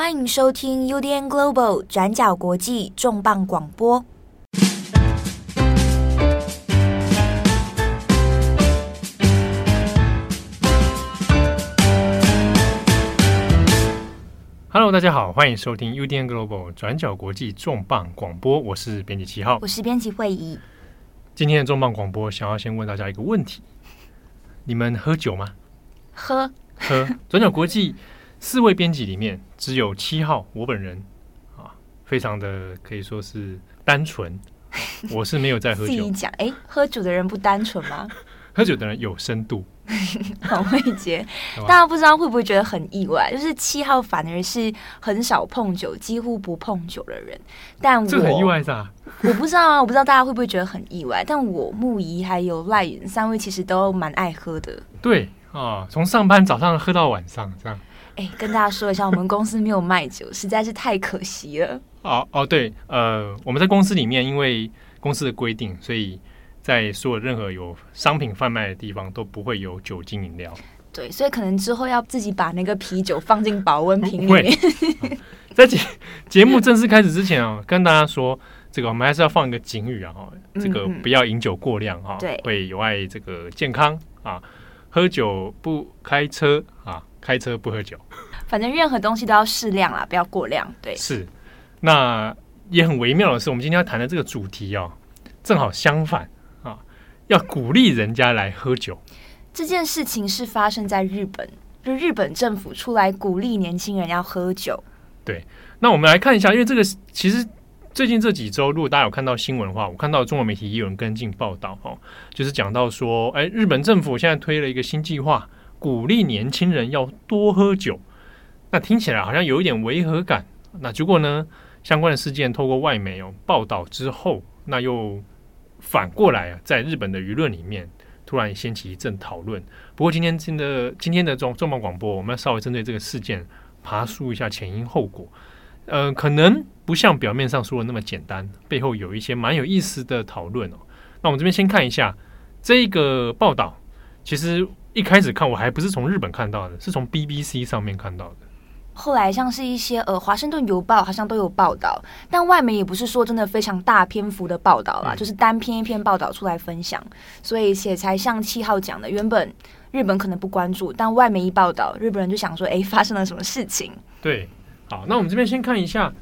欢迎收听 UDN Global 转角国际重磅广播。Hello，大家好，欢迎收听 UDN Global 转角国际重磅广播。我是编辑七号，我是编辑会议。今天的重磅广播，想要先问大家一个问题：你们喝酒吗？喝喝。转角国际四位编辑里面，只有七号我本人啊，非常的可以说是单纯。我是没有在喝酒。自己讲，哎，喝酒的人不单纯吗？喝酒的人有深度。黄慧杰，大家不知道会不会觉得很意外？就是七号反而是很少碰酒，几乎不碰酒的人。但我这很意外是吧？我不知道啊，我不知道大家会不会觉得很意外。但我木仪还有赖云三位其实都蛮爱喝的。对啊，从上班早上喝到晚上这样。哎，跟大家说一下，我们公司没有卖酒，实在是太可惜了。哦哦，对，呃，我们在公司里面，因为公司的规定，所以在所有任何有商品贩卖的地方都不会有酒精饮料。对，所以可能之后要自己把那个啤酒放进保温瓶里面。在节节目正式开始之前啊，跟大家说，这个我们还是要放一个警语啊，这个不要饮酒过量哈，对，会有碍这个健康啊，喝酒不开车啊。开车不喝酒，反正任何东西都要适量啦，不要过量。对，是。那也很微妙的是，我们今天要谈的这个主题哦，正好相反啊，要鼓励人家来喝酒。这件事情是发生在日本，就日本政府出来鼓励年轻人要喝酒。对，那我们来看一下，因为这个其实最近这几周，如果大家有看到新闻的话，我看到中文媒体也有人跟进报道哦，就是讲到说，哎，日本政府现在推了一个新计划。鼓励年轻人要多喝酒，那听起来好像有一点违和感。那结果呢？相关的事件透过外媒哦报道之后，那又反过来啊，在日本的舆论里面突然掀起一阵讨论。不过今天真的今天的重重磅广播，我们要稍微针对这个事件爬梳一下前因后果。呃，可能不像表面上说的那么简单，背后有一些蛮有意思的讨论哦。那我们这边先看一下这个报道，其实。一开始看我还不是从日本看到的，是从 BBC 上面看到的。后来像是一些呃，《华盛顿邮报》好像都有报道，但外媒也不是说真的非常大篇幅的报道啦，嗯、就是单篇一篇报道出来分享。所以写才像七号讲的，原本日本可能不关注，但外媒一报道，日本人就想说，哎，发生了什么事情？对，好，那我们这边先看一下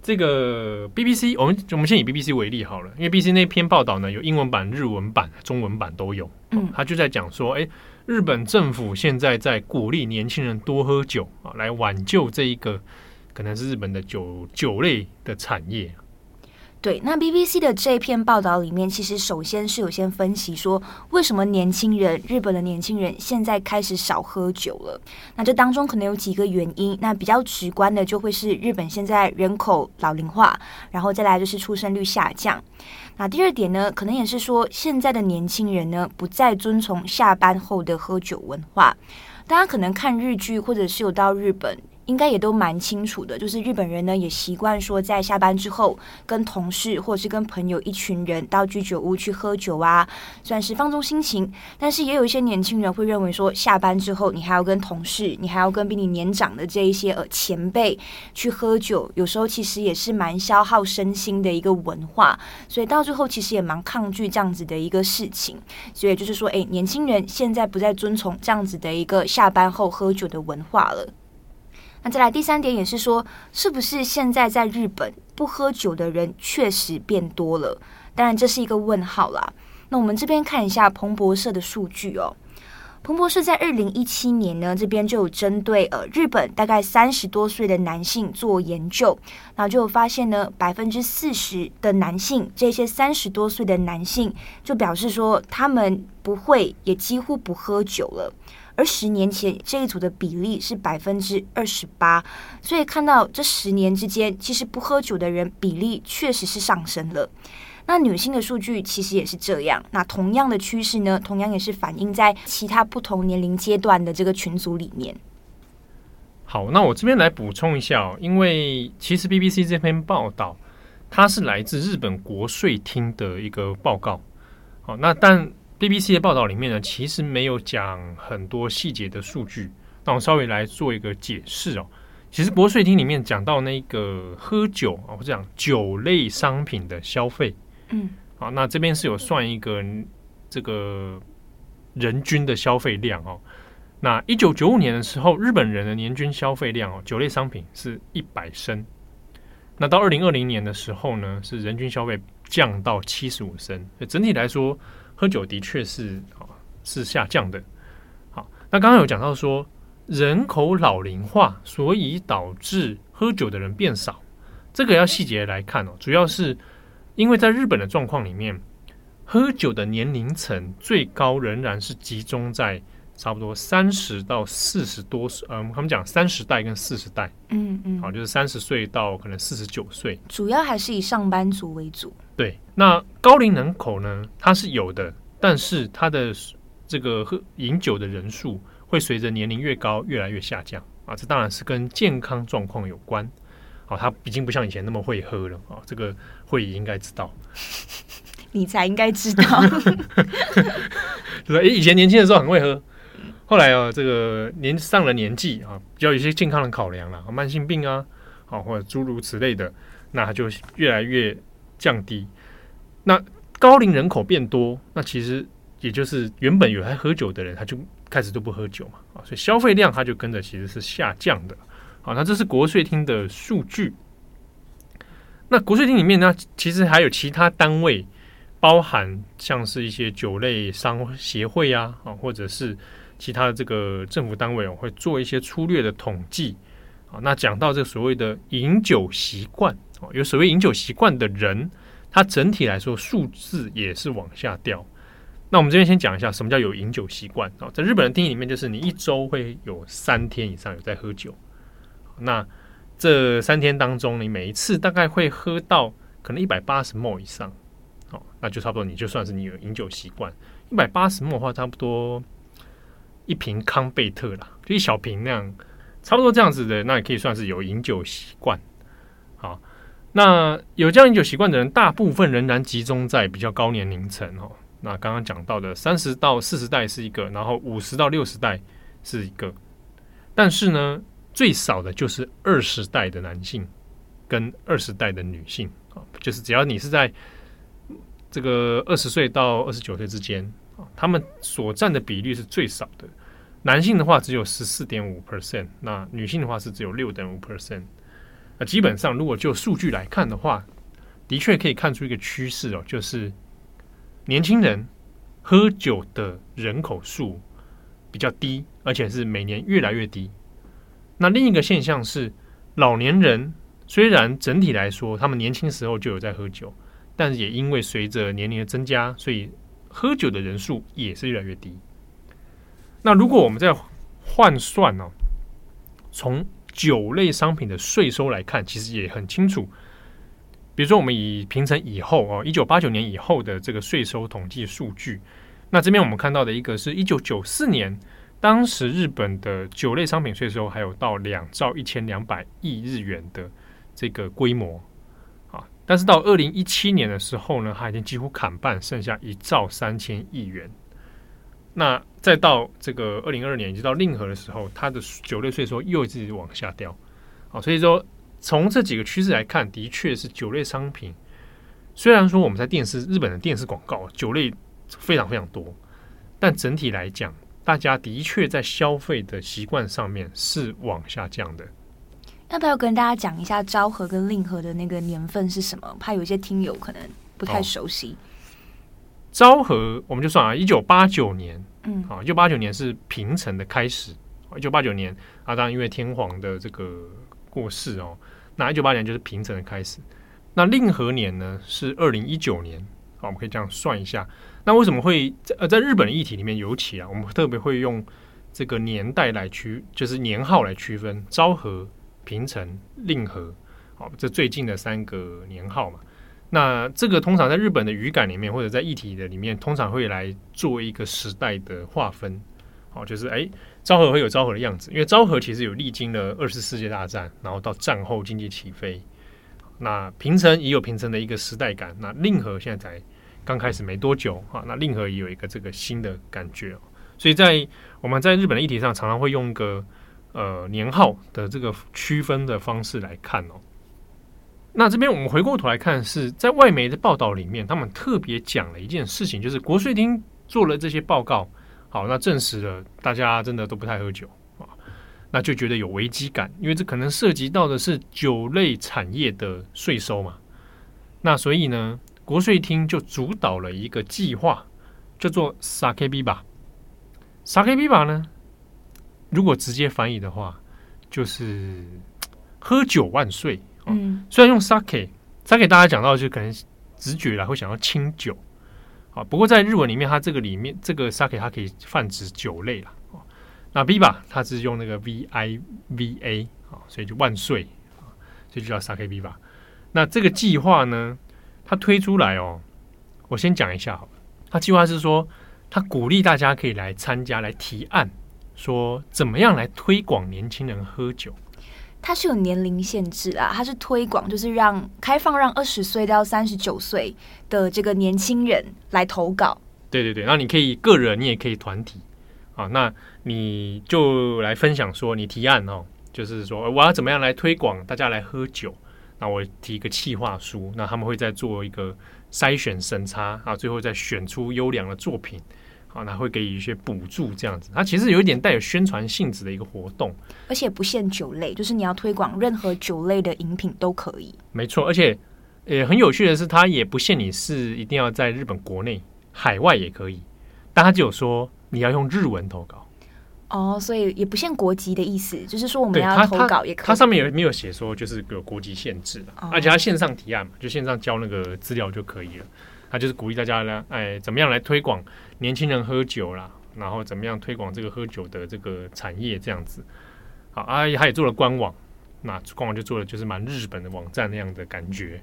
这个 BBC，我们我们先以 BBC 为例好了，因为 BBC 那篇报道呢，有英文版、日文版、中文版都有，嗯，他就在讲说，哎。日本政府现在在鼓励年轻人多喝酒啊，来挽救这一个可能是日本的酒酒类的产业。对，那 BBC 的这篇报道里面，其实首先是有先分析说，为什么年轻人，日本的年轻人现在开始少喝酒了。那这当中可能有几个原因，那比较直观的就会是日本现在人口老龄化，然后再来就是出生率下降。那第二点呢，可能也是说，现在的年轻人呢，不再遵从下班后的喝酒文化。大家可能看日剧，或者是有到日本。应该也都蛮清楚的，就是日本人呢也习惯说，在下班之后跟同事或者是跟朋友一群人到居酒屋去喝酒啊，算是放松心情。但是也有一些年轻人会认为说，下班之后你还要跟同事，你还要跟比你年长的这一些呃前辈去喝酒，有时候其实也是蛮消耗身心的一个文化。所以到最后其实也蛮抗拒这样子的一个事情。所以就是说，哎，年轻人现在不再遵从这样子的一个下班后喝酒的文化了。那再来第三点也是说，是不是现在在日本不喝酒的人确实变多了？当然这是一个问号啦。那我们这边看一下彭博社的数据哦。彭博社在二零一七年呢，这边就有针对呃日本大概三十多岁的男性做研究，然后就发现呢，百分之四十的男性，这些三十多岁的男性就表示说，他们不会也几乎不喝酒了。而十年前这一组的比例是百分之二十八，所以看到这十年之间，其实不喝酒的人比例确实是上升了。那女性的数据其实也是这样。那同样的趋势呢，同样也是反映在其他不同年龄阶段的这个群组里面。好，那我这边来补充一下，因为其实 BBC 这篇报道它是来自日本国税厅的一个报告。好，那但。BBC 的报道里面呢，其实没有讲很多细节的数据，那我稍微来做一个解释哦。其实国税厅里面讲到那个喝酒啊，或者讲酒类商品的消费，嗯，好，那这边是有算一个这个人均的消费量哦。那一九九五年的时候，日本人的年均消费量哦，酒类商品是一百升。那到二零二零年的时候呢，是人均消费降到七十五升。整体来说，喝酒的确是啊是下降的。好，那刚刚有讲到说人口老龄化，所以导致喝酒的人变少。这个要细节来看哦，主要是因为在日本的状况里面，喝酒的年龄层最高仍然是集中在。差不多三十到四十多岁，嗯，他们讲三十代跟四十代，嗯嗯，好，就是三十岁到可能四十九岁，主要还是以上班族为主。对，那高龄人口呢，它是有的，但是它的这个喝饮酒的人数会随着年龄越高越来越下降啊，这当然是跟健康状况有关。好，他已经不像以前那么会喝了啊，这个会议应该知道，你才应该知道，就是以前年轻的时候很会喝。后来啊，这个年上了年纪啊，比较有一些健康的考量了，慢性病啊，好或者诸如此类的，那它就越来越降低。那高龄人口变多，那其实也就是原本有爱喝酒的人，他就开始都不喝酒嘛，啊，所以消费量它就跟着其实是下降的。好，那这是国税厅的数据。那国税厅里面呢，其实还有其他单位，包含像是一些酒类商协会啊，啊，或者是。其他的这个政府单位我，会做一些粗略的统计啊。那讲到这所谓的饮酒习惯有所谓饮酒习惯的人，他整体来说数字也是往下掉。那我们这边先讲一下什么叫有饮酒习惯啊？在日本的定义里面，就是你一周会有三天以上有在喝酒。那这三天当中，你每一次大概会喝到可能一百八十 ml 以上，哦，那就差不多你就算是你有饮酒习惯。一百八十 ml 的话，差不多。一瓶康贝特啦，就一小瓶那样，差不多这样子的，那也可以算是有饮酒习惯。那有这样饮酒习惯的人，大部分仍然集中在比较高年龄层哦。那刚刚讲到的三十到四十代是一个，然后五十到六十代是一个，但是呢，最少的就是二十代的男性跟二十代的女性啊，就是只要你是在这个二十岁到二十九岁之间啊，他们所占的比例是最少的。男性的话只有十四点五 percent，那女性的话是只有六点五 percent。那基本上，如果就数据来看的话，的确可以看出一个趋势哦，就是年轻人喝酒的人口数比较低，而且是每年越来越低。那另一个现象是，老年人虽然整体来说他们年轻时候就有在喝酒，但是也因为随着年龄的增加，所以喝酒的人数也是越来越低。那如果我们再换算呢、哦？从酒类商品的税收来看，其实也很清楚。比如说，我们以平成以后哦，一九八九年以后的这个税收统计数据，那这边我们看到的一个是一九九四年，当时日本的酒类商品税收还有到两兆一千两百亿日元的这个规模啊，但是到二零一七年的时候呢，它已经几乎砍半，剩下一兆三千亿元。那再到这个二零二二年，一直到令和的时候，它的酒类税收又一直往下掉。好，所以说从这几个趋势来看，的确是酒类商品。虽然说我们在电视日本的电视广告酒类非常非常多，但整体来讲，大家的确在消费的习惯上面是往下降的。要不要跟大家讲一下昭和跟令和的那个年份是什么？怕有些听友可能不太熟悉。哦昭和我们就算啊，一九八九年，嗯，啊，一九八九年是平成的开始。一九八九年啊，当然因为天皇的这个过世哦，那一九八九年就是平成的开始。那令和年呢是二零一九年，好，我们可以这样算一下。那为什么会在呃在日本的议题里面尤其啊，我们特别会用这个年代来区，就是年号来区分昭和、平成、令和，好，这最近的三个年号嘛。那这个通常在日本的语感里面，或者在议题的里面，通常会来做一个时代的划分。好，就是哎，昭和会有昭和的样子，因为昭和其实有历经了二次世界大战，然后到战后经济起飞。那平成也有平成的一个时代感。那令和现在才刚开始没多久啊，那令和也有一个这个新的感觉。所以在我们在日本的议题上，常常会用一个呃年号的这个区分的方式来看哦。那这边我们回过头来看，是在外媒的报道里面，他们特别讲了一件事情，就是国税厅做了这些报告，好，那证实了大家真的都不太喝酒啊，那就觉得有危机感，因为这可能涉及到的是酒类产业的税收嘛。那所以呢，国税厅就主导了一个计划，叫做 “Sake Biba”。Sake Biba 呢，如果直接翻译的话，就是喝酒万岁。嗯，虽然用 sake，sake 大家讲到就可能直觉啦，会想到清酒，啊，不过在日文里面，它这个里面这个 sake 它可以泛指酒类啦。那 biva 它是用那个 v i v a 啊，所以就万岁啊，所以就叫 sake biba。那这个计划呢，它推出来哦，我先讲一下好了。它计划是说，它鼓励大家可以来参加，来提案，说怎么样来推广年轻人喝酒。它是有年龄限制啊，它是推广，就是让开放让二十岁到三十九岁的这个年轻人来投稿。对对对，那你可以个人，你也可以团体啊，那你就来分享说你提案哦，就是说我要怎么样来推广大家来喝酒，那我提一个企划书，那他们会再做一个筛选审查啊，最后再选出优良的作品。好，那会给予一些补助，这样子，它其实有一点带有宣传性质的一个活动，而且不限酒类，就是你要推广任何酒类的饮品都可以。没错，而且也很有趣的是，它也不限你是一定要在日本国内，海外也可以，但它只有说你要用日文投稿。哦，所以也不限国籍的意思，就是说我们要投稿也可以。它上面有没有写说就是有国籍限制的，哦，而且它线上提案嘛，就线上交那个资料就可以了。他就是鼓励大家呢，哎，怎么样来推广年轻人喝酒啦，然后怎么样推广这个喝酒的这个产业这样子。好，啊，他也做了官网，那官网就做了就是蛮日本的网站那样的感觉。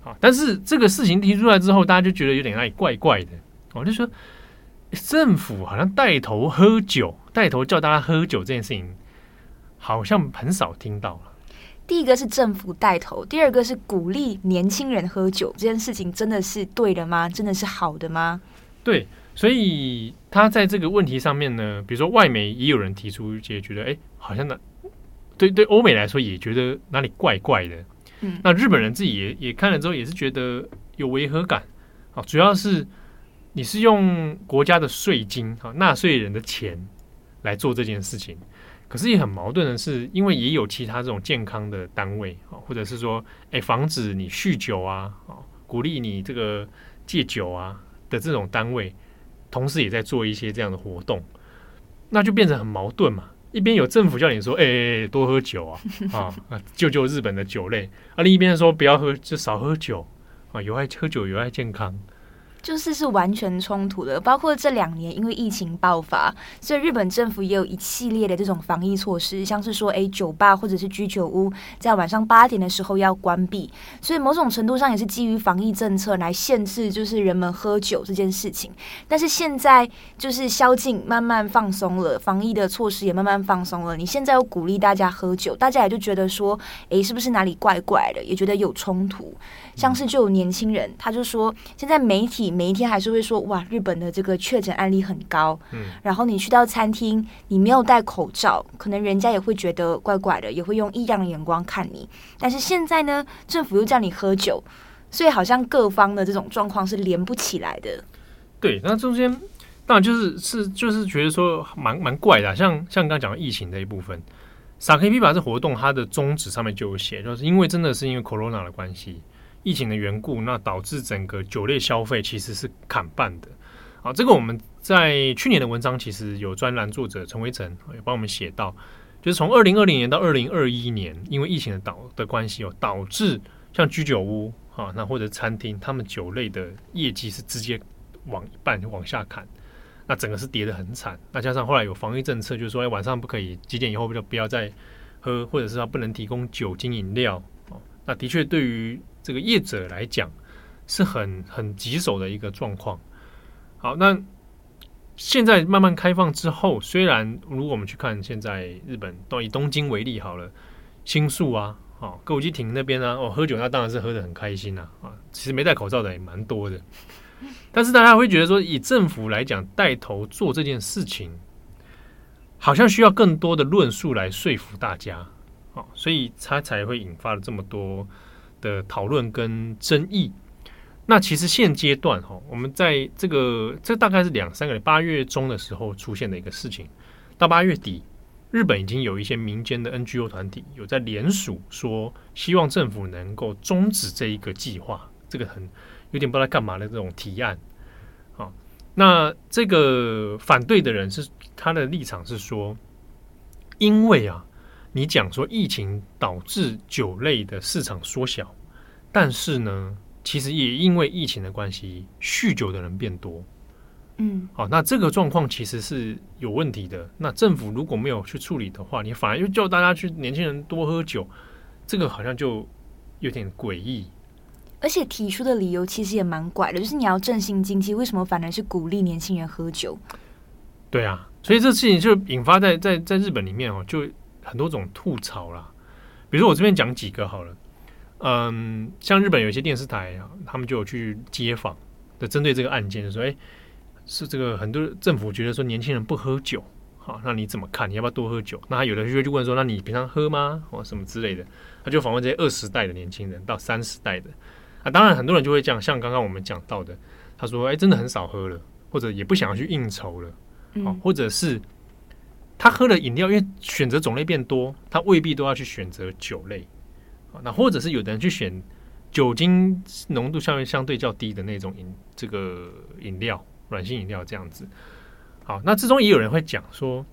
好，但是这个事情提出来之后，大家就觉得有点那里怪怪的。我就说，政府好像带头喝酒，带头叫大家喝酒这件事情，好像很少听到。第一个是政府带头，第二个是鼓励年轻人喝酒，这件事情真的是对的吗？真的是好的吗？对，所以他在这个问题上面呢，比如说外媒也有人提出，也觉得哎，好像那对对欧美来说也觉得哪里怪怪的。嗯，那日本人自己也也看了之后也是觉得有违和感。好，主要是你是用国家的税金啊，纳税人的钱来做这件事情。可是也很矛盾的是，因为也有其他这种健康的单位啊，或者是说，哎，防止你酗酒啊，啊，鼓励你这个戒酒啊的这种单位，同时也在做一些这样的活动，那就变成很矛盾嘛。一边有政府叫你说，哎，多喝酒啊，啊，救救日本的酒类；而另一边说不要喝，就少喝酒啊，有害喝酒有害健康。就是是完全冲突的，包括这两年因为疫情爆发，所以日本政府也有一系列的这种防疫措施，像是说，诶，酒吧或者是居酒屋在晚上八点的时候要关闭，所以某种程度上也是基于防疫政策来限制，就是人们喝酒这件事情。但是现在就是宵禁慢慢放松了，防疫的措施也慢慢放松了，你现在又鼓励大家喝酒，大家也就觉得说，诶，是不是哪里怪怪的，也觉得有冲突。像是就有年轻人，他就说，现在媒体每一天还是会说，哇，日本的这个确诊案例很高。嗯，然后你去到餐厅，你没有戴口罩，可能人家也会觉得怪怪的，也会用异样的眼光看你。但是现在呢，政府又叫你喝酒，所以好像各方的这种状况是连不起来的。对，那中间当然就是是就是觉得说蛮蛮怪的，像像刚刚讲的疫情这一部分，Sake Biba 这活动它的宗旨上面就有写，就是因为真的是因为 Corona 的关系。疫情的缘故，那导致整个酒类消费其实是砍半的。好，这个我们在去年的文章其实有专栏作者陈维成也帮我们写到，就是从二零二零年到二零二一年，因为疫情的导的关系，有导致像居酒屋啊，那或者餐厅，他们酒类的业绩是直接往一半往下砍，那整个是跌得很惨。那加上后来有防疫政策，就是说，哎，晚上不可以几点以后就不要再喝，或者是他不能提供酒精饮料。哦那的确对于这个业者来讲是很很棘手的一个状况。好，那现在慢慢开放之后，虽然如果我们去看现在日本，都以东京为例好了，新宿啊，哦歌舞伎町那边啊，哦喝酒那当然是喝得很开心呐，啊，其实没戴口罩的也蛮多的。但是大家会觉得说，以政府来讲带头做这件事情，好像需要更多的论述来说服大家，哦，所以他才会引发了这么多的讨论跟争议。那其实现阶段哈，我们在这个这大概是两三个月，八月中的时候出现的一个事情，到八月底，日本已经有一些民间的 NGO 团体有在联署说，希望政府能够终止这一个计划，这个很有点不知道干嘛的这种提案。好，那这个反对的人是他的立场是说，因为啊，你讲说疫情导致酒类的市场缩小，但是呢。其实也因为疫情的关系，酗酒的人变多。嗯，好，那这个状况其实是有问题的。那政府如果没有去处理的话，你反而又叫大家去年轻人多喝酒，这个好像就有点诡异。而且提出的理由其实也蛮怪的，就是你要振兴经济，为什么反而是鼓励年轻人喝酒？对啊，所以这事情就引发在在在日本里面哦，就很多种吐槽啦。比如说我这边讲几个好了。嗯，像日本有一些电视台啊，他们就有去街访的，针对这个案件，就说：“哎，是这个很多政府觉得说年轻人不喝酒，好，那你怎么看？你要不要多喝酒？”那有的就会去问说：“那你平常喝吗？或什么之类的？”他就访问这些二十代的年轻人到三十代的啊，当然很多人就会讲，像刚刚我们讲到的，他说：“哎，真的很少喝了，或者也不想要去应酬了，好，或者是他喝了饮料，因为选择种类变多，他未必都要去选择酒类。”那或者是有的人去选酒精浓度相对相对较低的那种饮这个饮料，软性饮料这样子。好，那之中也有人会讲说，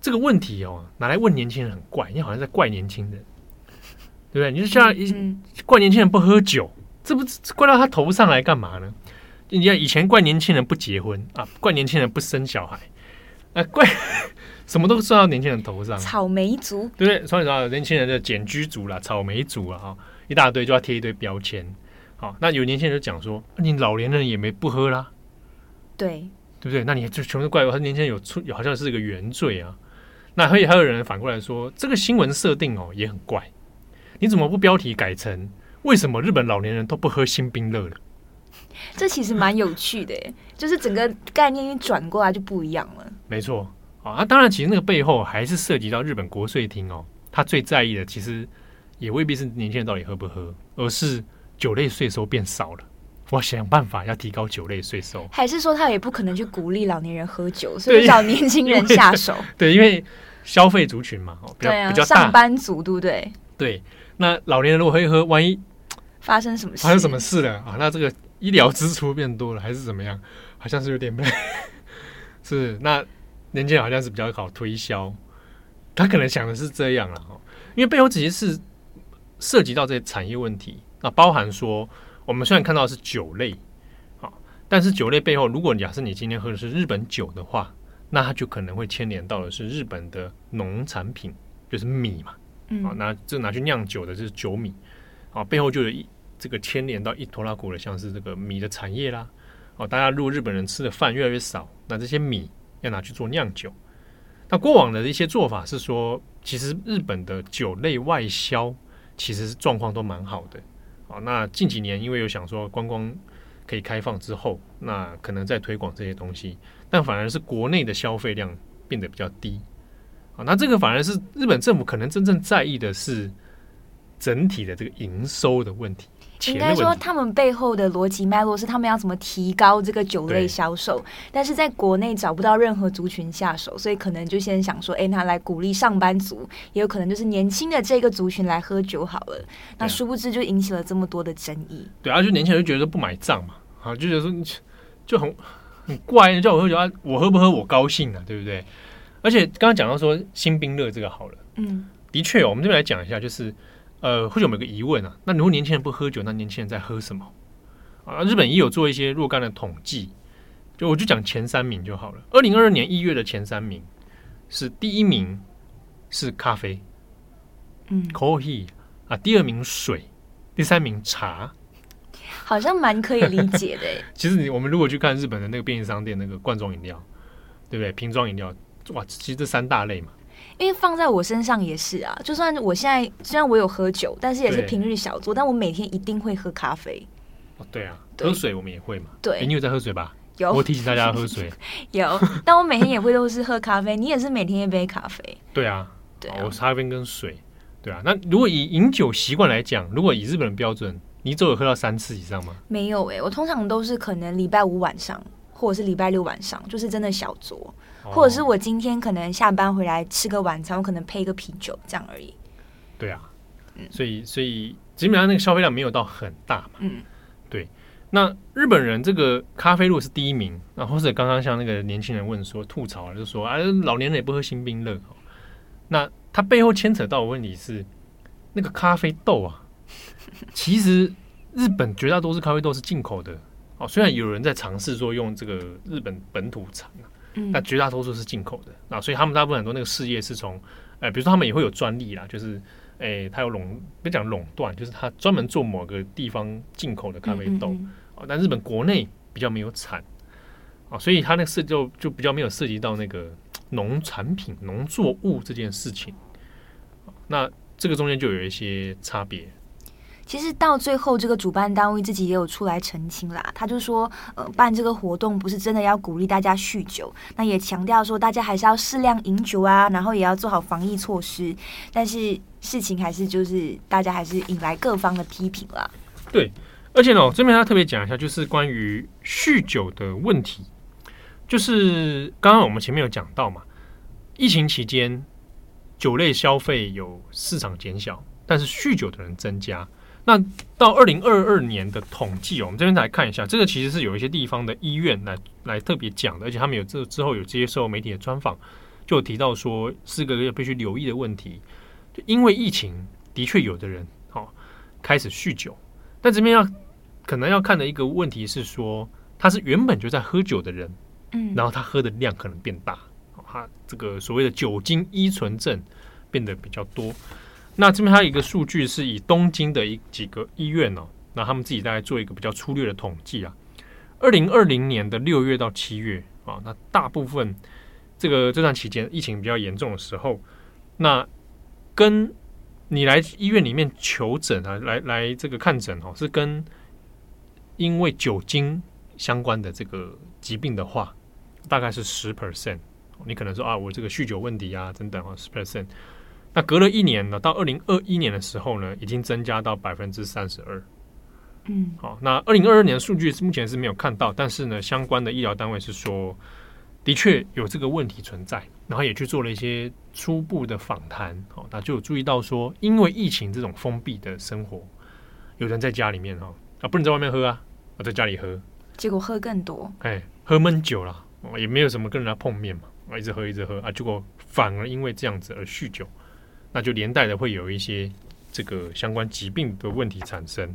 这个问题哦，拿来问年轻人很怪，因为好像在怪年轻人，对不对？你就像一怪年轻人不喝酒，这不怪到他头上来干嘛呢？你看以前怪年轻人不结婚啊，怪年轻人不生小孩，啊怪。什么都算到年轻人头上，草莓族对不对？所以说年轻人的简居族啦，草莓族啊，哈，一大堆就要贴一堆标签。好，那有年轻人就讲说，你老年人也没不喝啦，对对不对？那你就全都怪我，他年轻人有出，好像是一个原罪啊。那还有还有人反过来说，这个新闻设定哦也很怪，你怎么不标题改成为什么日本老年人都不喝新冰乐了？这其实蛮有趣的，就是整个概念一转过来就不一样了。没错。啊，当然，其实那个背后还是涉及到日本国税厅哦，他最在意的其实也未必是年轻人到底喝不喝，而是酒类税收变少了，我想办法要提高酒类税收，还是说他也不可能去鼓励老年人喝酒，所以找年轻人下手？对，因为消费族群嘛，哦，比较、啊、比较，上班族对不对？对，那老年人如果喝一喝，万一发生什么事，发生什么事了啊？那这个医疗支出变多了，还是怎么样？好像是有点不 是那。年轻人好像是比较好推销，他可能想的是这样了哈，因为背后其实是涉及到这些产业问题，那包含说我们虽然看到的是酒类，啊，但是酒类背后，如果假设你今天喝的是日本酒的话，那它就可能会牵连到的是日本的农产品，就是米嘛，啊，那这拿去酿酒的就是酒米，啊，背后就有一这个牵连到一拖拉库的，像是这个米的产业啦，哦，大家如果日本人吃的饭越来越少，那这些米。要拿去做酿酒，那过往的一些做法是说，其实日本的酒类外销其实状况都蛮好的。好，那近几年因为有想说观光可以开放之后，那可能在推广这些东西，但反而是国内的消费量变得比较低。好，那这个反而是日本政府可能真正在意的是整体的这个营收的问题。应该说，他们背后的逻辑脉络是他们要怎么提高这个酒类销售，但是在国内找不到任何族群下手，所以可能就先想说，哎，那来鼓励上班族，也有可能就是年轻的这个族群来喝酒好了。那殊不知就引起了这么多的争议。对啊，就年轻人就觉得不买账嘛，啊，就觉得说就很很怪，叫我喝酒啊，我喝不喝我高兴啊，对不对？而且刚刚讲到说新冰乐这个好了，嗯，的确，我们这边来讲一下，就是。呃，或者有没有个疑问啊？那如果年轻人不喝酒，那年轻人在喝什么？啊，日本也有做一些若干的统计，就我就讲前三名就好了。二零二二年一月的前三名是第一名是咖啡，嗯，coffee 啊，第二名水，第三名茶，好像蛮可以理解的。其实你我们如果去看日本的那个便利商店那个罐装饮料，对不对？瓶装饮料，哇，其实这三大类嘛。因为放在我身上也是啊，就算我现在虽然我有喝酒，但是也是平日小酌，但我每天一定会喝咖啡。哦，对啊，喝水我们也会嘛。对，你有在喝水吧？有，我提醒大家喝水。有，但我每天也会都是喝咖啡，你也是每天一杯咖啡。对啊，对啊，我咖啡跟水。对啊，那如果以饮酒习惯来讲，如果以日本人标准，你一周有喝到三次以上吗？没有诶、欸，我通常都是可能礼拜五晚上，或者是礼拜六晚上，就是真的小酌，哦、或者是我今天可能下班回来吃个晚餐，我可能配一个啤酒这样而已。对啊，嗯，所以所以基本上那个消费量没有到很大嘛。嗯，对。那日本人这个咖啡如果是第一名，然后或者刚刚像那个年轻人问说吐槽，就说啊，老年人也不喝新冰乐，那。他背后牵扯到的问题是，那个咖啡豆啊，其实日本绝大多数咖啡豆是进口的哦。虽然有人在尝试说用这个日本本土产，但绝大多数是进口的啊。所以他们大部分很多那个事业是从，哎，比如说他们也会有专利啦，就是哎，他有垄，别讲垄断，就是他专门做某个地方进口的咖啡豆哦。但日本国内比较没有产啊，所以他那个事就就比较没有涉及到那个。农产品、农作物这件事情，那这个中间就有一些差别。其实到最后，这个主办单位自己也有出来澄清啦。他就说，呃，办这个活动不是真的要鼓励大家酗酒，那也强调说大家还是要适量饮酒啊，然后也要做好防疫措施。但是事情还是就是大家还是引来各方的批评啦。对，而且呢，这边要特别讲一下，就是关于酗酒的问题。就是刚刚我们前面有讲到嘛，疫情期间酒类消费有市场减小，但是酗酒的人增加。那到二零二二年的统计，我们这边来看一下，这个其实是有一些地方的医院来来特别讲的，而且他们有这之后有接受媒体的专访，就有提到说四个月必须留意的问题。就因为疫情，的确有的人哦开始酗酒，但这边要可能要看的一个问题是说，他是原本就在喝酒的人。嗯，然后他喝的量可能变大，他这个所谓的酒精依存症变得比较多。那这边还有一个数据是以东京的一几个医院哦，那他们自己大概做一个比较粗略的统计啊。二零二零年的六月到七月啊，那大部分这个这段期间疫情比较严重的时候，那跟你来医院里面求诊啊，来来这个看诊哦，是跟因为酒精相关的这个疾病的话。大概是十 percent，你可能说啊，我这个酗酒问题啊，等等啊，十 percent。那隔了一年呢，到二零二一年的时候呢，已经增加到百分之三十二。嗯，好，那二零二二年的数据目前是没有看到，但是呢，相关的医疗单位是说，的确有这个问题存在，然后也去做了一些初步的访谈。好，那就有注意到说，因为疫情这种封闭的生活，有人在家里面哈啊，不能在外面喝啊，我在家里喝，结果喝更多，哎，喝闷酒了。也没有什么跟人家碰面嘛，啊，一直喝一直喝啊，结果反而因为这样子而酗酒，那就连带的会有一些这个相关疾病的问题产生。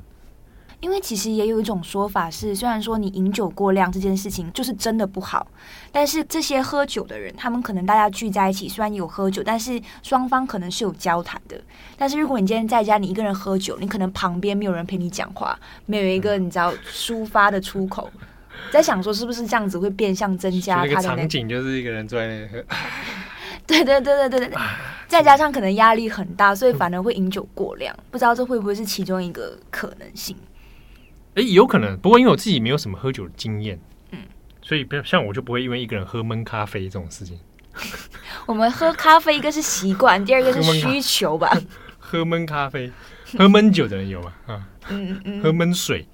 因为其实也有一种说法是，虽然说你饮酒过量这件事情就是真的不好，但是这些喝酒的人，他们可能大家聚在一起，虽然有喝酒，但是双方可能是有交谈的。但是如果你今天在家，你一个人喝酒，你可能旁边没有人陪你讲话，没有一个你知道抒发的出口。在想说是不是这样子会变相增加他的、那个、场景，就是一个人坐在那里喝。对对对对对对，再加上可能压力很大，所以反而会饮酒过量。不知道这会不会是其中一个可能性？哎，有可能。不过因为我自己没有什么喝酒的经验，嗯，所以不像我就不会因为一个人喝闷咖啡这种事情。我们喝咖啡一个是习惯，第二个是 需求吧。喝闷咖啡，喝闷酒的人有吗？啊，嗯嗯，喝闷水。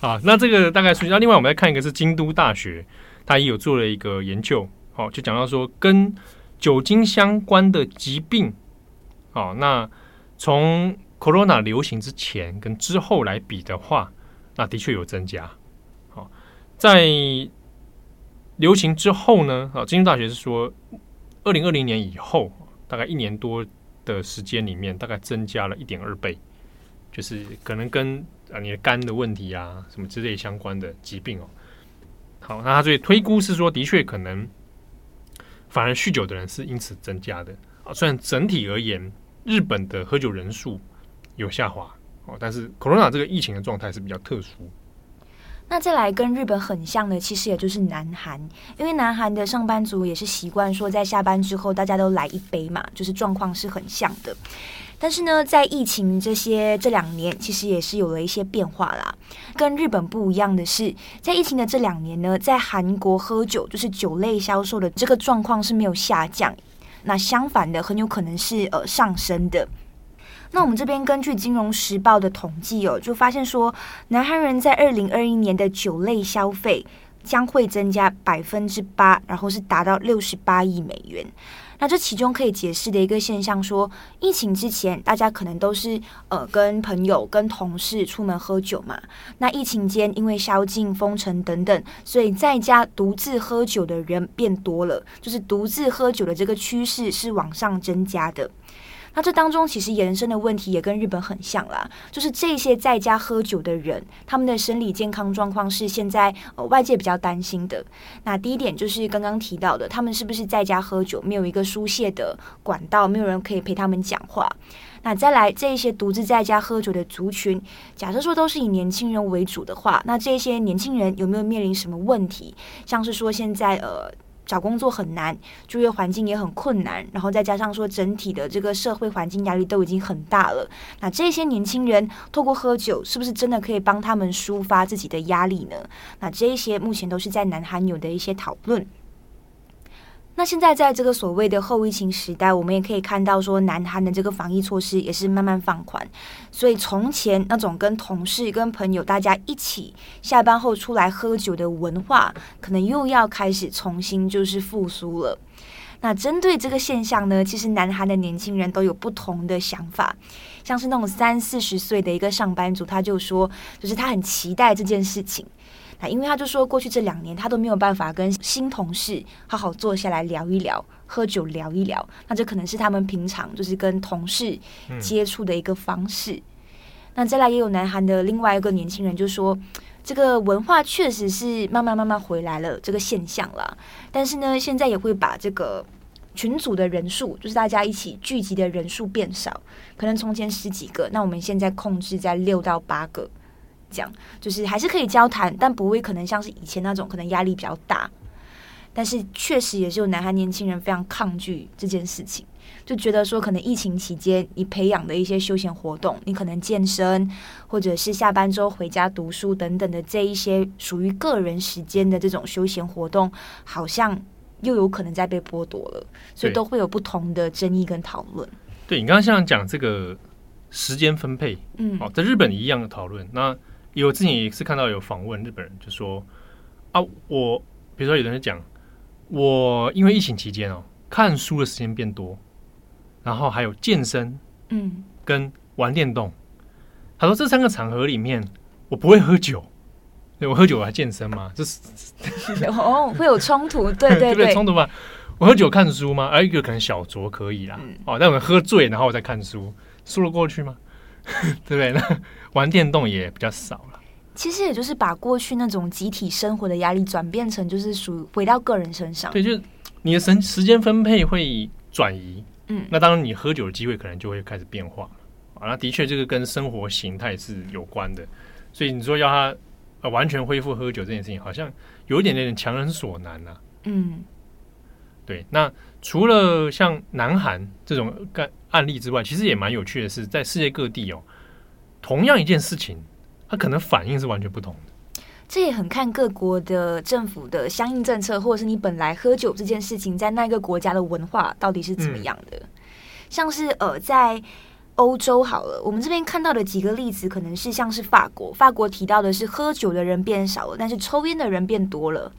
好，那这个大概是那另外我们来看一个是京都大学，他也有做了一个研究，好，就讲到说跟酒精相关的疾病，好，那从 Corona 流行之前跟之后来比的话，那的确有增加。好，在流行之后呢，啊，京都大学是说，二零二零年以后，大概一年多的时间里面，大概增加了一点二倍，就是可能跟。啊，你的肝的问题啊，什么之类相关的疾病哦。好，那他所以推估是说，的确可能反而酗酒的人是因此增加的啊。虽然整体而言，日本的喝酒人数有下滑哦，但是 Corona 这个疫情的状态是比较特殊。那再来跟日本很像的，其实也就是南韩，因为南韩的上班族也是习惯说，在下班之后大家都来一杯嘛，就是状况是很像的。但是呢，在疫情这些这两年，其实也是有了一些变化啦。跟日本不一样的是，在疫情的这两年呢，在韩国喝酒就是酒类销售的这个状况是没有下降，那相反的，很有可能是呃上升的。那我们这边根据《金融时报》的统计哦，就发现说，南韩人在二零二一年的酒类消费将会增加百分之八，然后是达到六十八亿美元。那这其中可以解释的一个现象说，疫情之前大家可能都是呃跟朋友、跟同事出门喝酒嘛。那疫情间因为宵禁、封城等等，所以在家独自喝酒的人变多了，就是独自喝酒的这个趋势是往上增加的。那这当中其实延伸的问题也跟日本很像啦，就是这些在家喝酒的人，他们的生理健康状况是现在呃外界比较担心的。那第一点就是刚刚提到的，他们是不是在家喝酒没有一个疏泄的管道，没有人可以陪他们讲话。那再来这一些独自在家喝酒的族群，假设说都是以年轻人为主的话，那这些年轻人有没有面临什么问题？像是说现在呃。找工作很难，就业环境也很困难，然后再加上说整体的这个社会环境压力都已经很大了。那这些年轻人透过喝酒，是不是真的可以帮他们抒发自己的压力呢？那这一些目前都是在南韩有的一些讨论。那现在在这个所谓的后疫情时代，我们也可以看到说，南韩的这个防疫措施也是慢慢放宽。所以从前那种跟同事、跟朋友大家一起下班后出来喝酒的文化，可能又要开始重新就是复苏了。那针对这个现象呢，其实南韩的年轻人都有不同的想法。像是那种三四十岁的一个上班族，他就说，就是他很期待这件事情。那因为他就说，过去这两年他都没有办法跟新同事好好坐下来聊一聊，喝酒聊一聊。那这可能是他们平常就是跟同事接触的一个方式。嗯、那再来也有南韩的另外一个年轻人就说，这个文化确实是慢慢慢慢回来了这个现象了。但是呢，现在也会把这个群组的人数，就是大家一起聚集的人数变少，可能从前十几个，那我们现在控制在六到八个。讲就是还是可以交谈，但不会可能像是以前那种可能压力比较大。但是确实也是有南韩年轻人非常抗拒这件事情，就觉得说可能疫情期间你培养的一些休闲活动，你可能健身或者是下班之后回家读书等等的这一些属于个人时间的这种休闲活动，好像又有可能在被剥夺了，所以都会有不同的争议跟讨论。对，你刚刚像讲这个时间分配，嗯，哦，在日本一样的讨论那。有之前也是看到有访问日本人，就说啊，我比如说有人讲，我因为疫情期间哦，看书的时间变多，然后还有健身，嗯，跟玩电动。他说这三个场合里面，我不会喝酒，对我喝酒我还健身吗？这是 哦，会有冲突，对 对对，冲突吗？我喝酒看书吗？而一个可能小酌可以啦，哦，但我喝醉然后我再看书，说得过去吗？对 不对？那 玩电动也比较少了。其实也就是把过去那种集体生活的压力转变成，就是属于回到个人身上。对，就是你的时时间分配会转移。嗯，那当然你喝酒的机会可能就会开始变化。啊，那的确这个跟生活形态是有关的。所以你说要他呃完全恢复喝酒这件事情，好像有一点点强人所难呐。嗯，对。那除了像南韩这种干案例之外，其实也蛮有趣的是，在世界各地哦，同样一件事情，它可能反应是完全不同的。这也很看各国的政府的相应政策，或者是你本来喝酒这件事情在那个国家的文化到底是怎么样的。嗯、像是呃，在欧洲好了，我们这边看到的几个例子，可能是像是法国，法国提到的是喝酒的人变少了，但是抽烟的人变多了。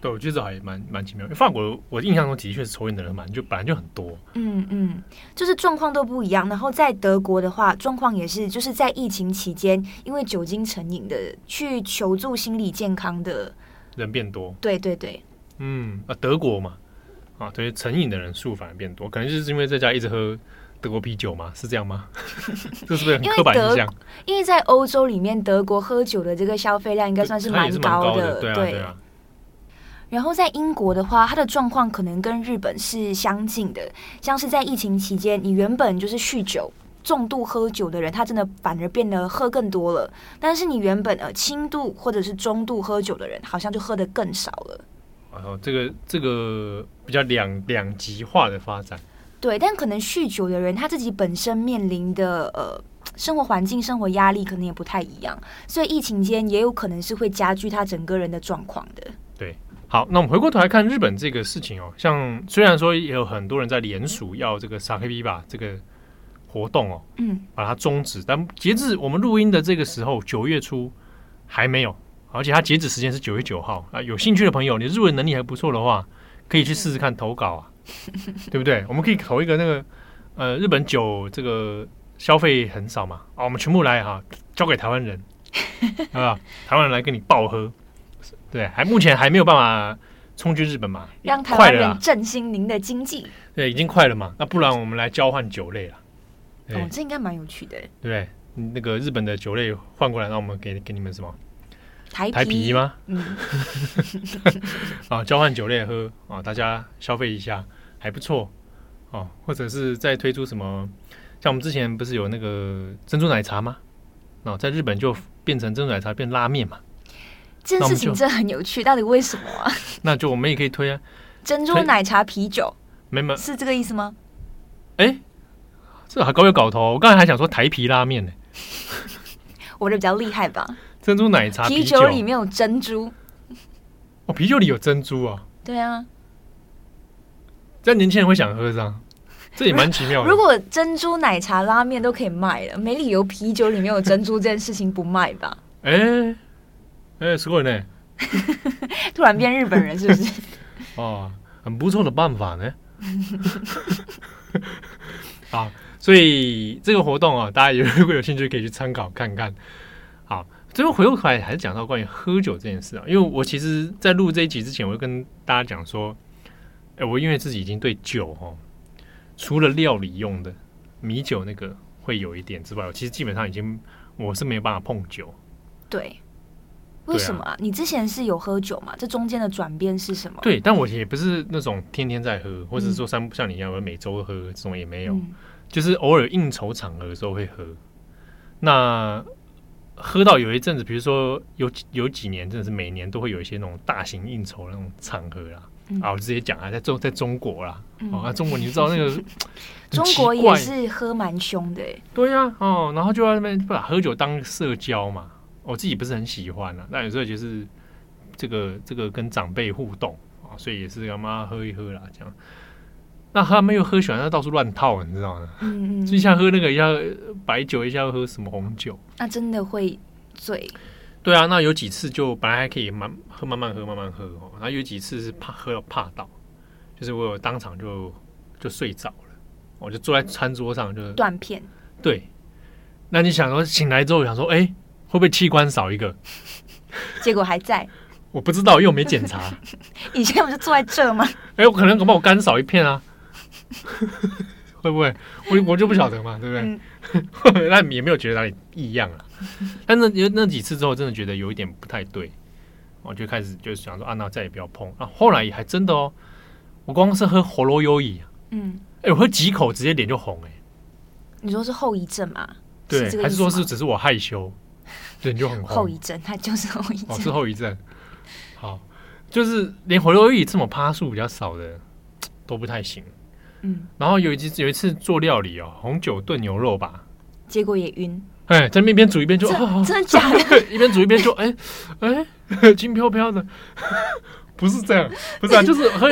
对，我觉得这还蛮蛮奇妙。因为法国，我印象中的确是抽烟的人蛮就本来就很多。嗯嗯，就是状况都不一样。然后在德国的话，状况也是就是在疫情期间，因为酒精成瘾的去求助心理健康的人变多。对对对。嗯啊，德国嘛，啊，对，成瘾的人数反而变多，可能就是因为在家一直喝德国啤酒嘛，是这样吗？这是不是很刻板印象？因为在欧洲里面，德国喝酒的这个消费量应该算是蛮高的，对啊，对啊。然后在英国的话，它的状况可能跟日本是相近的，像是在疫情期间，你原本就是酗酒，重度喝酒的人，他真的反而变得喝更多了。但是你原本呃轻度或者是中度喝酒的人，好像就喝得更少了。哦，这个这个比较两两极化的发展。对，但可能酗酒的人他自己本身面临的呃生活环境、生活压力可能也不太一样，所以疫情间也有可能是会加剧他整个人的状况的。对，好，那我们回过头来看日本这个事情哦，像虽然说也有很多人在联署要这个 SAKEBIBA 这个活动哦，嗯，把它终止，但截至我们录音的这个时候，九月初还没有，而且它截止时间是九月九号啊。有兴趣的朋友，你日文能力还不错的话，可以去试试看投稿啊。对不对？我们可以投一个那个呃，日本酒这个消费很少嘛，啊，我们全部来哈，交给台湾人，好不好？台湾人来跟你爆喝，对，还目前还没有办法冲去日本嘛，让台湾人振兴您的经济，对，已经快了嘛。那不然我们来交换酒类了，哦，这应该蛮有趣的，对？那个日本的酒类换过来，让我们给给你们什么？台啤，台啤吗？嗯，啊，交换酒类喝啊，大家消费一下。还不错哦，或者是再推出什么？像我们之前不是有那个珍珠奶茶吗？哦，在日本就变成珍珠奶茶变拉面嘛。这件事情真的很有趣，到底为什么啊？那就我们也可以推啊，珍珠奶茶啤酒，没没是这个意思吗？哎，这还高有搞头！我刚才还想说台啤拉面呢。我的比较厉害吧？珍珠奶茶啤酒里面有珍珠。哦，啤酒里有珍珠啊？对啊。这年轻人会想喝这样，这也蛮奇妙的。如果珍珠奶茶拉面都可以卖了，没理由啤酒里面有珍珠这件事情不卖吧？哎哎、欸，欸、是过呢，突然变日本人是不是？哦，很不错的办法呢。好，所以这个活动啊，大家如果有兴趣，可以去参考看看。好，最后回过头来还是讲到关于喝酒这件事啊，因为我其实，在录这一集之前，我就跟大家讲说。哎，我因为自己已经对酒哦，除了料理用的米酒那个会有一点之外，我其实基本上已经我是没有办法碰酒。对，为什么啊？你之前是有喝酒嘛？这中间的转变是什么？对，但我也不是那种天天在喝，或者说像像你一样，我每周喝这种也没有，嗯、就是偶尔应酬场合的时候会喝。那喝到有一阵子，比如说有有几年，真的是每年都会有一些那种大型应酬那种场合啦。啊，我直接讲啊，在中在中国啦，嗯、哦，啊，中国你知道那个 中国也是喝蛮凶的，对呀、啊，哦，然后就在那边把喝酒当社交嘛，我自己不是很喜欢啊，那有时候就是这个这个跟长辈互动啊，所以也是让妈喝一喝啦，这样。那他们又喝喜欢，那到处乱套，你知道吗？嗯嗯，就一下喝那个，一下白酒，一下喝什么红酒，那真的会醉。对啊，那有几次就本来还可以慢喝，慢慢喝，慢慢喝哦。然后有几次是怕喝到怕到，就是我有当场就就睡着了，我就坐在餐桌上就断片。对，那你想说醒来之后想说，哎，会不会器官少一个？结果还在。我不知道，又没检查。以前不是坐在这吗？哎，我可能恐怕我肝少一片啊。会不会？我我就不晓得嘛，对不对？那、嗯、也没有觉得哪里异样啊。但是那那几次之后，真的觉得有一点不太对，我就开始就想说啊，那再也不要碰啊。后来也还真的哦，我光是喝喉咙优饮，嗯，哎，我喝几口直接脸就红哎。你说是后遗症吗？对，是还是说是只是我害羞，脸就很红。后遗症，它就是后遗症，哦，是后遗症。好，就是连喉咙优饮这么趴数比较少的都不太行。嗯，然后有一次有一次做料理哦，红酒炖牛肉吧，结果也晕。哎，在那边煮一边就，真的假的？一边煮一边就，哎哎，轻飘飘的，不是这样，不是啊，就是喝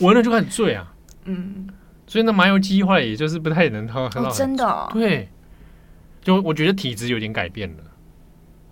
闻了就开始醉啊。嗯，所以那麻油鸡后来也就是不太能喝，很好真的。对，就我觉得体质有点改变了，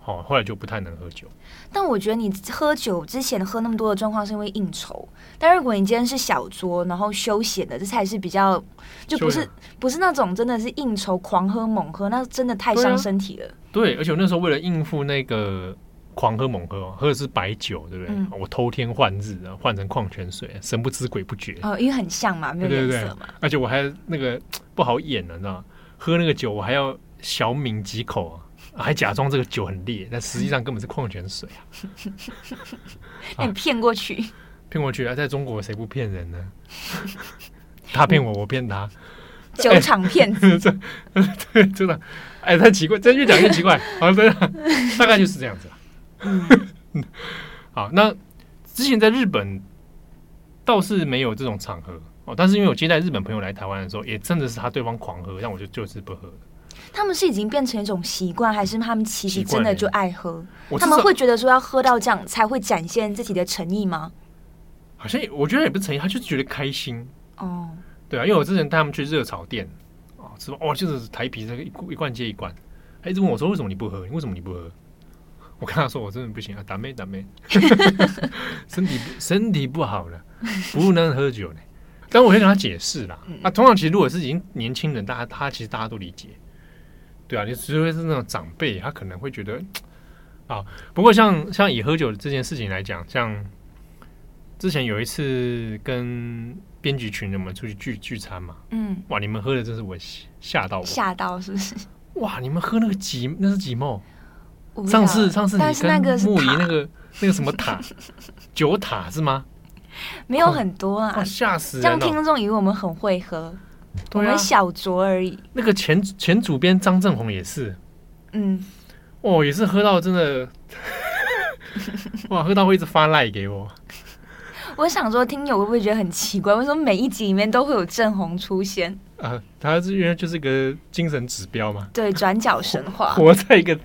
好，后来就不太能喝酒。但我觉得你喝酒之前喝那么多的状况是因为应酬，但如果你今天是小酌，然后休闲的，这才是比较就不是不是那种真的是应酬狂喝猛喝，那真的太伤身体了。对，而且我那时候为了应付那个狂喝猛喝，喝的是白酒，对不对？嗯、我偷天换日，然后换成矿泉水，神不知鬼不觉。哦，因为很像嘛，没有颜色嘛。而且我还那个 不好演了，你知道吗？喝那个酒我还要小抿几口啊。还假装这个酒很烈，但实际上根本是矿泉水啊！那你骗过去，骗过去啊！在中国谁不骗人呢？他骗我，我骗他，酒厂骗子，这对真的，哎，太奇怪，真越讲越奇怪。好，真的，大概就是这样子。嗯，好，那之前在日本倒是没有这种场合哦，但是因为我接待日本朋友来台湾的时候，也真的是他对方狂喝，让我就就是不喝。他们是已经变成一种习惯，还是他们其实真的就爱喝？欸、他们会觉得说要喝到这样才会展现自己的诚意吗？好像我觉得也不是诚意，他就是觉得开心哦。对啊，因为我之前带他们去热炒店哦，吃哦，就是台啤这个一一罐接一罐，他一直问我说：“为什么你不喝？为什么你不喝？”我跟他说：“我真的不行啊，打咩打咩，身体身体不好了，不能喝酒呢。”但我会跟他解释啦。那、啊、通常其实如果是已经年轻人，大家他其实大家都理解。对啊，你除非是那种长辈，他可能会觉得啊。不过像像以喝酒这件事情来讲，像之前有一次跟编辑群人们出去聚聚餐嘛，嗯，哇，你们喝的真是我吓到我，吓到是不是？哇，你们喝那个几那是几梦？上次上次你跟木仪那个那个什么塔 酒塔是吗？没有很多啊，吓死人！这样听众以为我们很会喝。我们小酌而已。那个前前主编张正宏也是，嗯，哦，也是喝到真的，哇，喝到会一直发赖给我。我想说，听友会不会觉得很奇怪？为什么每一集里面都会有正红出现？啊，他是因为就是个精神指标嘛。对，转角神话，活在一个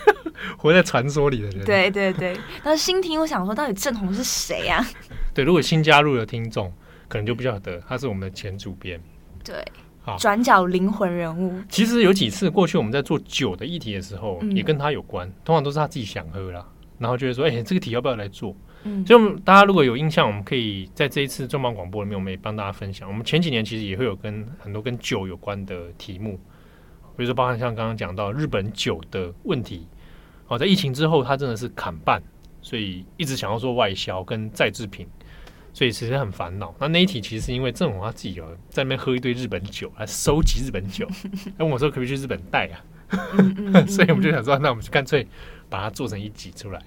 活在传说里的人。对对对。但是新听，我想说，到底正红是谁啊？对，如果新加入的听众，可能就不晓得他是我们的前主编。对，好，转角灵魂人物。其实有几次过去我们在做酒的议题的时候，嗯、也跟他有关。通常都是他自己想喝啦，然后觉得说，哎、欸，这个题要不要来做？嗯，所以我们大家如果有印象，我们可以在这一次重磅广播里面，我们也帮大家分享。我们前几年其实也会有跟很多跟酒有关的题目，比如说包含像刚刚讲到日本酒的问题。哦，在疫情之后，他真的是砍半，所以一直想要做外销跟再制品。所以其实很烦恼。那那一题其实是因为正红他自己有在那边喝一堆日本酒，来 收集日本酒。问 我说可不可以去日本带啊？所以我们就想说，那我们就干脆把它做成一集出来，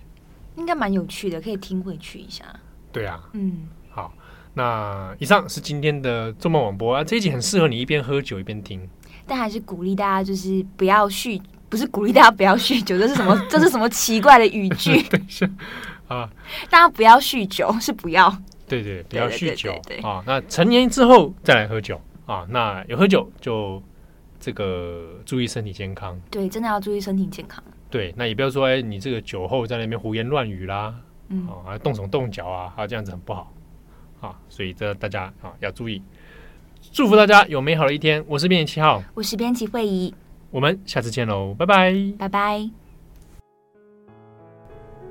应该蛮有趣的，可以听回去一下。对啊，嗯，好。那以上是今天的做梦广播啊，这一集很适合你一边喝酒一边听。但还是鼓励大家就是不要酗，不是鼓励大家不要酗酒，这是什么？这是什么奇怪的语句？等一下啊，大家不要酗酒，是不要。对对，不要酗酒啊！那成年之后再来喝酒啊！那有喝酒就这个注意身体健康。对，真的要注意身体健康。对，那也不要说哎，你这个酒后在那边胡言乱语啦，嗯，啊，动手动脚啊，啊，这样子很不好啊！所以这大家啊要注意。祝福大家有美好的一天。我是编辑七号，我是编辑惠仪，我们下次见喽，拜拜，拜拜。